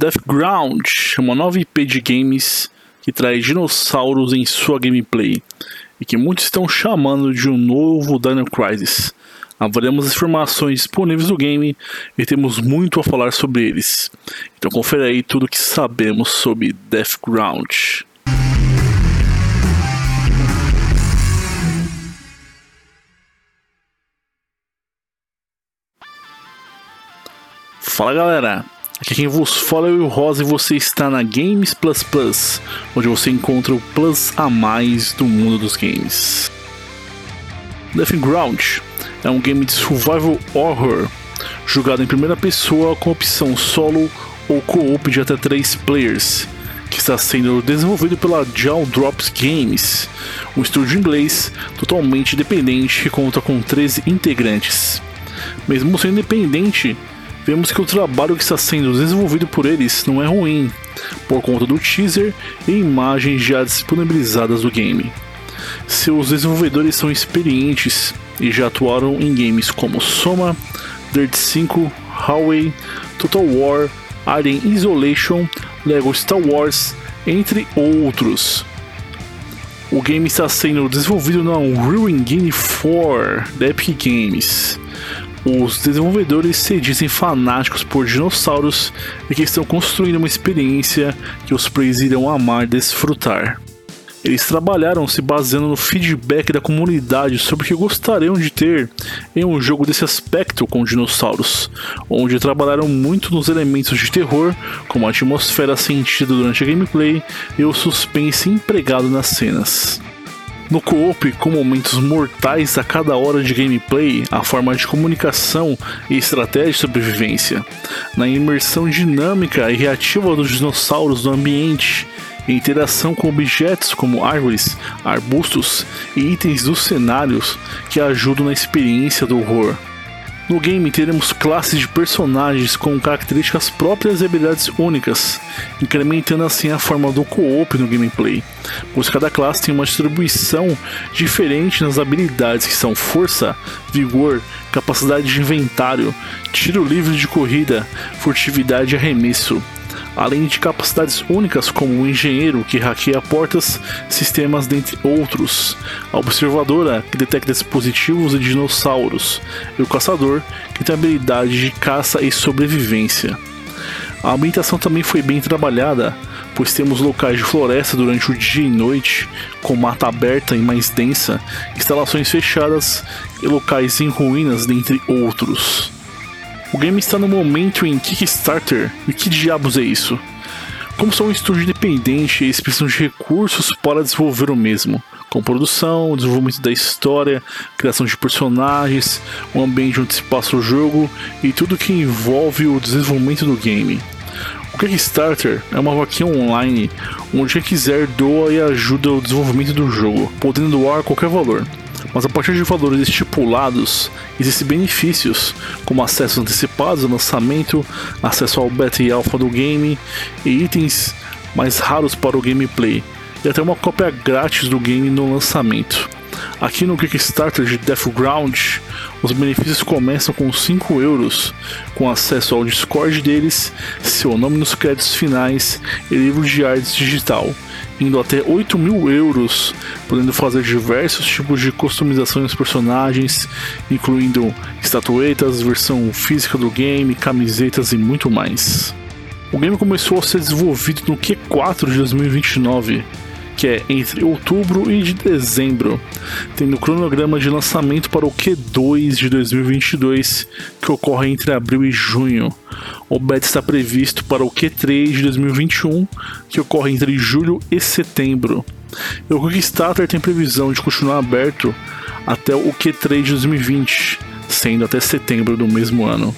Deathground é uma nova IP de games que traz dinossauros em sua gameplay e que muitos estão chamando de um novo Dino Crisis. Haveremos as informações disponíveis do game e temos muito a falar sobre eles. Então confere aí tudo o que sabemos sobre Deathground. Fala galera, aqui quem vos fala é o Rosa e você está na Games Plus Plus, onde você encontra o plus a mais do mundo dos games. Deathground é um game de survival horror, jogado em primeira pessoa com opção solo ou co-op de até 3 players, que está sendo desenvolvido pela Jaw Drops Games, um estúdio inglês totalmente independente que conta com 13 integrantes. Mesmo sendo independente, vemos que o trabalho que está sendo desenvolvido por eles não é ruim, por conta do teaser e imagens já disponibilizadas do game. Seus desenvolvedores são experientes e já atuaram em games como Soma, Dirt 5, Highway, Total War, Alien Isolation, Lego Star Wars, entre outros. O game está sendo desenvolvido na Unreal Engine 4 da Epic Games. Os desenvolvedores se dizem fanáticos por dinossauros e que estão construindo uma experiência que os players irão amar desfrutar. Eles trabalharam se baseando no feedback da comunidade sobre o que gostariam de ter em um jogo desse aspecto com dinossauros, onde trabalharam muito nos elementos de terror, como a atmosfera sentida durante a gameplay e o suspense empregado nas cenas. No co-op, com momentos mortais a cada hora de gameplay, a forma de comunicação e estratégia de sobrevivência, na imersão dinâmica e reativa dos dinossauros no ambiente, interação com objetos como árvores, arbustos e itens dos cenários que ajudam na experiência do horror. No game teremos classes de personagens com características próprias e habilidades únicas, incrementando assim a forma do co-op no gameplay, pois cada classe tem uma distribuição diferente nas habilidades que são força, vigor, capacidade de inventário, tiro livre de corrida, furtividade e arremesso, além de capacidades únicas como o engenheiro que hackeia portas, sistemas dentre outros, a observadora que detecta dispositivos e dinossauros, e o caçador que tem habilidade de caça e sobrevivência. A ambientação também foi bem trabalhada, pois temos locais de floresta durante o dia e noite, com mata aberta e mais densa, instalações fechadas e locais em ruínas, dentre outros. O game está no momento em Kickstarter. E que diabos é isso? Como são um estúdio independente, eles precisam de recursos para desenvolver o mesmo, com produção, desenvolvimento da história, criação de personagens, o ambiente onde se passa o jogo e tudo que envolve o desenvolvimento do game. Kickstarter é uma vaquinha online onde quem quiser doa e ajuda o desenvolvimento do jogo, podendo doar qualquer valor mas a partir de valores estipulados, existem benefícios, como acessos antecipados ao lançamento, acesso ao beta e alpha do game e itens mais raros para o gameplay, e até uma cópia grátis do game no lançamento. Aqui no Kickstarter de Deathground, os benefícios começam com 5 euros, com acesso ao Discord deles, seu nome nos créditos finais e livro de artes digital, indo até 8 mil euros, podendo fazer diversos tipos de customização dos personagens, incluindo estatuetas, versão física do game, camisetas e muito mais. O game começou a ser desenvolvido no Q4 de 2029 que é entre outubro e de dezembro, tendo cronograma de lançamento para o Q2 de 2022, que ocorre entre abril e junho. O beta está previsto para o Q3 de 2021, que ocorre entre julho e setembro. E o Kickstarter tem previsão de continuar aberto até o Q3 de 2020, sendo até setembro do mesmo ano.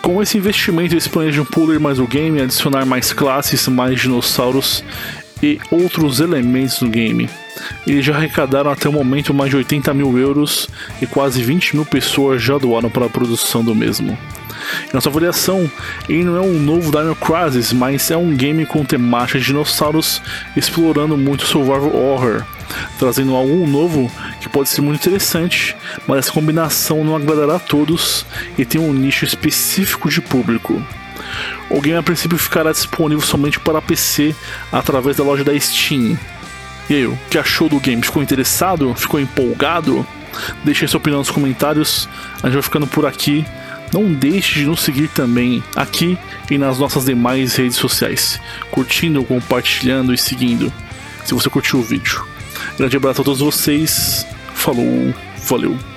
Com esse investimento, eles planejam polir mais o game, adicionar mais classes, mais dinossauros e outros elementos no game. Eles já arrecadaram até o momento mais de 80 mil euros e quase 20 mil pessoas já doaram para a produção do mesmo. Em nossa avaliação, ele não é um novo Dino Crisis, mas é um game com temática de dinossauros explorando muito survival horror, trazendo algo novo que pode ser muito interessante, mas essa combinação não agradará a todos e tem um nicho específico de público. O game a princípio ficará disponível somente para PC através da loja da Steam. E aí, o que achou do game? Ficou interessado? Ficou empolgado? Deixe sua opinião nos comentários. A gente vai ficando por aqui. Não deixe de nos seguir também aqui e nas nossas demais redes sociais, curtindo, compartilhando e seguindo, se você curtiu o vídeo. Grande abraço a todos vocês. Falou, valeu.